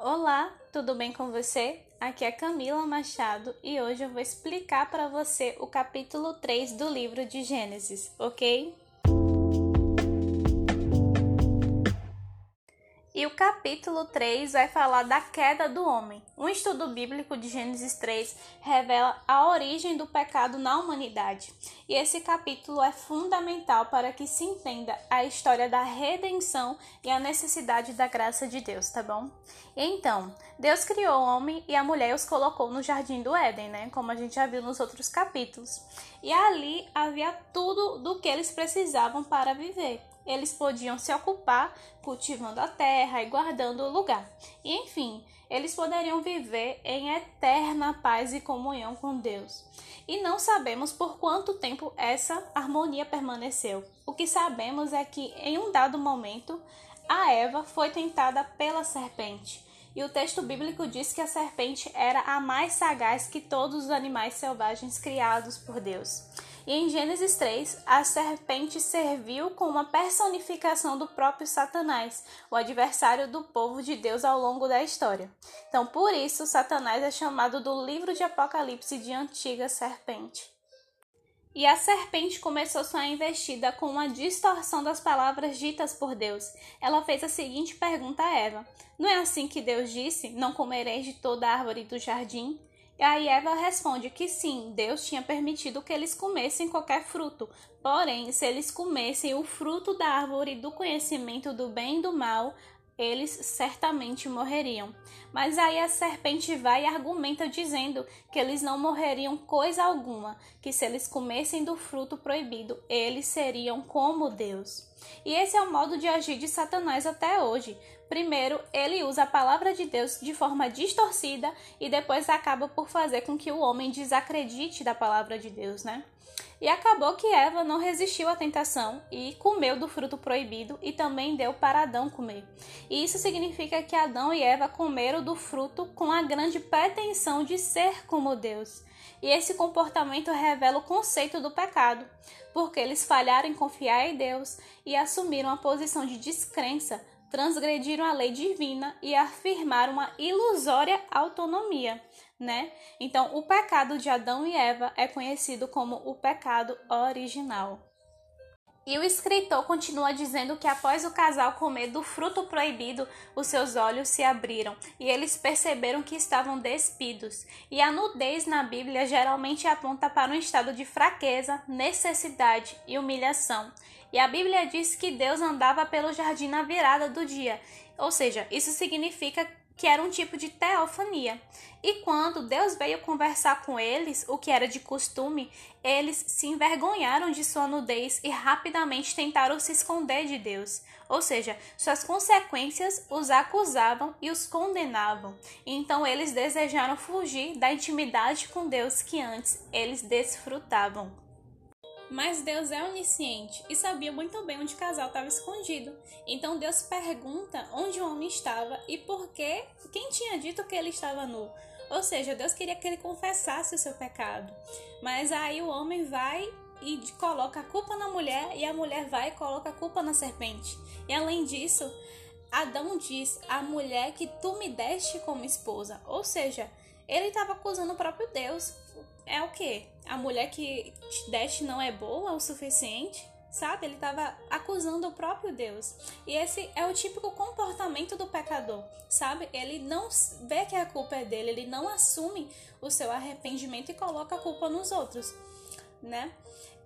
Olá, tudo bem com você? Aqui é Camila Machado e hoje eu vou explicar para você o capítulo 3 do livro de Gênesis, ok? E o capítulo 3 vai falar da queda do homem. Um estudo bíblico de Gênesis 3 revela a origem do pecado na humanidade. E esse capítulo é fundamental para que se entenda a história da redenção e a necessidade da graça de Deus, tá bom? Então, Deus criou o homem e a mulher os colocou no jardim do Éden, né? Como a gente já viu nos outros capítulos. E ali havia tudo do que eles precisavam para viver eles podiam se ocupar cultivando a terra e guardando o lugar. E, enfim, eles poderiam viver em eterna paz e comunhão com Deus. E não sabemos por quanto tempo essa harmonia permaneceu. O que sabemos é que, em um dado momento, a Eva foi tentada pela serpente. E o texto bíblico diz que a serpente era a mais sagaz que todos os animais selvagens criados por Deus. E em Gênesis 3, a serpente serviu como uma personificação do próprio Satanás, o adversário do povo de Deus ao longo da história. Então, por isso, Satanás é chamado do livro de Apocalipse de antiga serpente. E a serpente começou sua investida com uma distorção das palavras ditas por Deus. Ela fez a seguinte pergunta a Eva: Não é assim que Deus disse: Não comereis de toda árvore do jardim? E aí Eva responde que sim, Deus tinha permitido que eles comessem qualquer fruto. Porém, se eles comessem o fruto da árvore do conhecimento do bem e do mal, eles certamente morreriam. Mas aí a serpente vai e argumenta dizendo que eles não morreriam coisa alguma, que se eles comessem do fruto proibido, eles seriam como Deus. E esse é o modo de agir de Satanás até hoje. Primeiro, ele usa a palavra de Deus de forma distorcida e depois acaba por fazer com que o homem desacredite da palavra de Deus, né? E acabou que Eva não resistiu à tentação e comeu do fruto proibido e também deu para Adão comer. E isso significa que Adão e Eva comeram do fruto com a grande pretensão de ser como Deus. E esse comportamento revela o conceito do pecado, porque eles falharam em confiar em Deus e assumiram a posição de descrença, transgrediram a lei divina e afirmaram uma ilusória autonomia né? Então, o pecado de Adão e Eva é conhecido como o pecado original. E o escritor continua dizendo que após o casal comer do fruto proibido, os seus olhos se abriram e eles perceberam que estavam despidos. E a nudez na Bíblia geralmente aponta para um estado de fraqueza, necessidade e humilhação. E a Bíblia diz que Deus andava pelo jardim na virada do dia. Ou seja, isso significa que era um tipo de teofania. E quando Deus veio conversar com eles, o que era de costume, eles se envergonharam de sua nudez e rapidamente tentaram se esconder de Deus. Ou seja, suas consequências os acusavam e os condenavam. Então eles desejaram fugir da intimidade com Deus que antes eles desfrutavam. Mas Deus é onisciente e sabia muito bem onde o casal estava escondido. Então Deus pergunta onde o homem estava e por que quem tinha dito que ele estava nu. Ou seja, Deus queria que ele confessasse o seu pecado. Mas aí o homem vai e coloca a culpa na mulher e a mulher vai e coloca a culpa na serpente. E além disso, Adão diz: "A mulher que tu me deste como esposa". Ou seja, ele estava acusando o próprio Deus. É o que? A mulher que te deste não é boa o suficiente? Sabe? Ele estava acusando o próprio Deus. E esse é o típico comportamento do pecador, sabe? Ele não vê que a culpa é dele, ele não assume o seu arrependimento e coloca a culpa nos outros, né?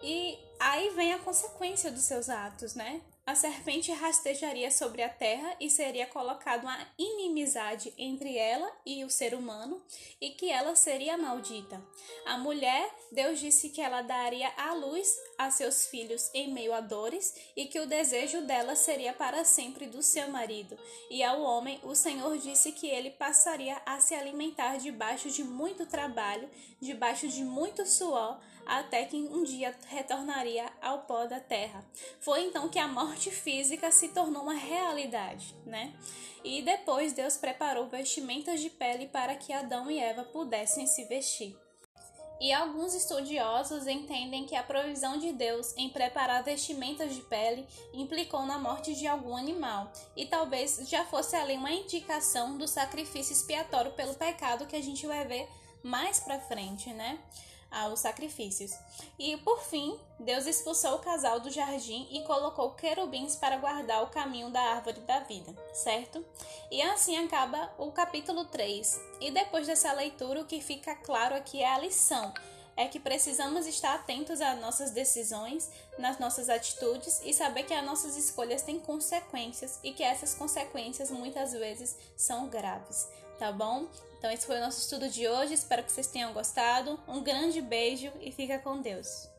E aí vem a consequência dos seus atos, né? A serpente rastejaria sobre a terra e seria colocada uma inimizade entre ela e o ser humano e que ela seria maldita. A mulher, Deus disse que ela daria à luz a seus filhos em meio a dores e que o desejo dela seria para sempre do seu marido. E ao homem, o Senhor disse que ele passaria a se alimentar debaixo de muito trabalho, debaixo de muito suor, até que um dia retornaria ao pó da terra. Foi então que a morte física se tornou uma realidade, né? E depois Deus preparou vestimentas de pele para que Adão e Eva pudessem se vestir. E alguns estudiosos entendem que a provisão de Deus em preparar vestimentas de pele implicou na morte de algum animal, e talvez já fosse ali uma indicação do sacrifício expiatório pelo pecado que a gente vai ver mais para frente, né? Aos sacrifícios. E por fim, Deus expulsou o casal do jardim e colocou querubins para guardar o caminho da árvore da vida, certo? E assim acaba o capítulo 3. E depois dessa leitura, o que fica claro aqui é a lição é que precisamos estar atentos às nossas decisões, nas nossas atitudes e saber que as nossas escolhas têm consequências e que essas consequências muitas vezes são graves, tá bom? Então esse foi o nosso estudo de hoje, espero que vocês tenham gostado. Um grande beijo e fica com Deus.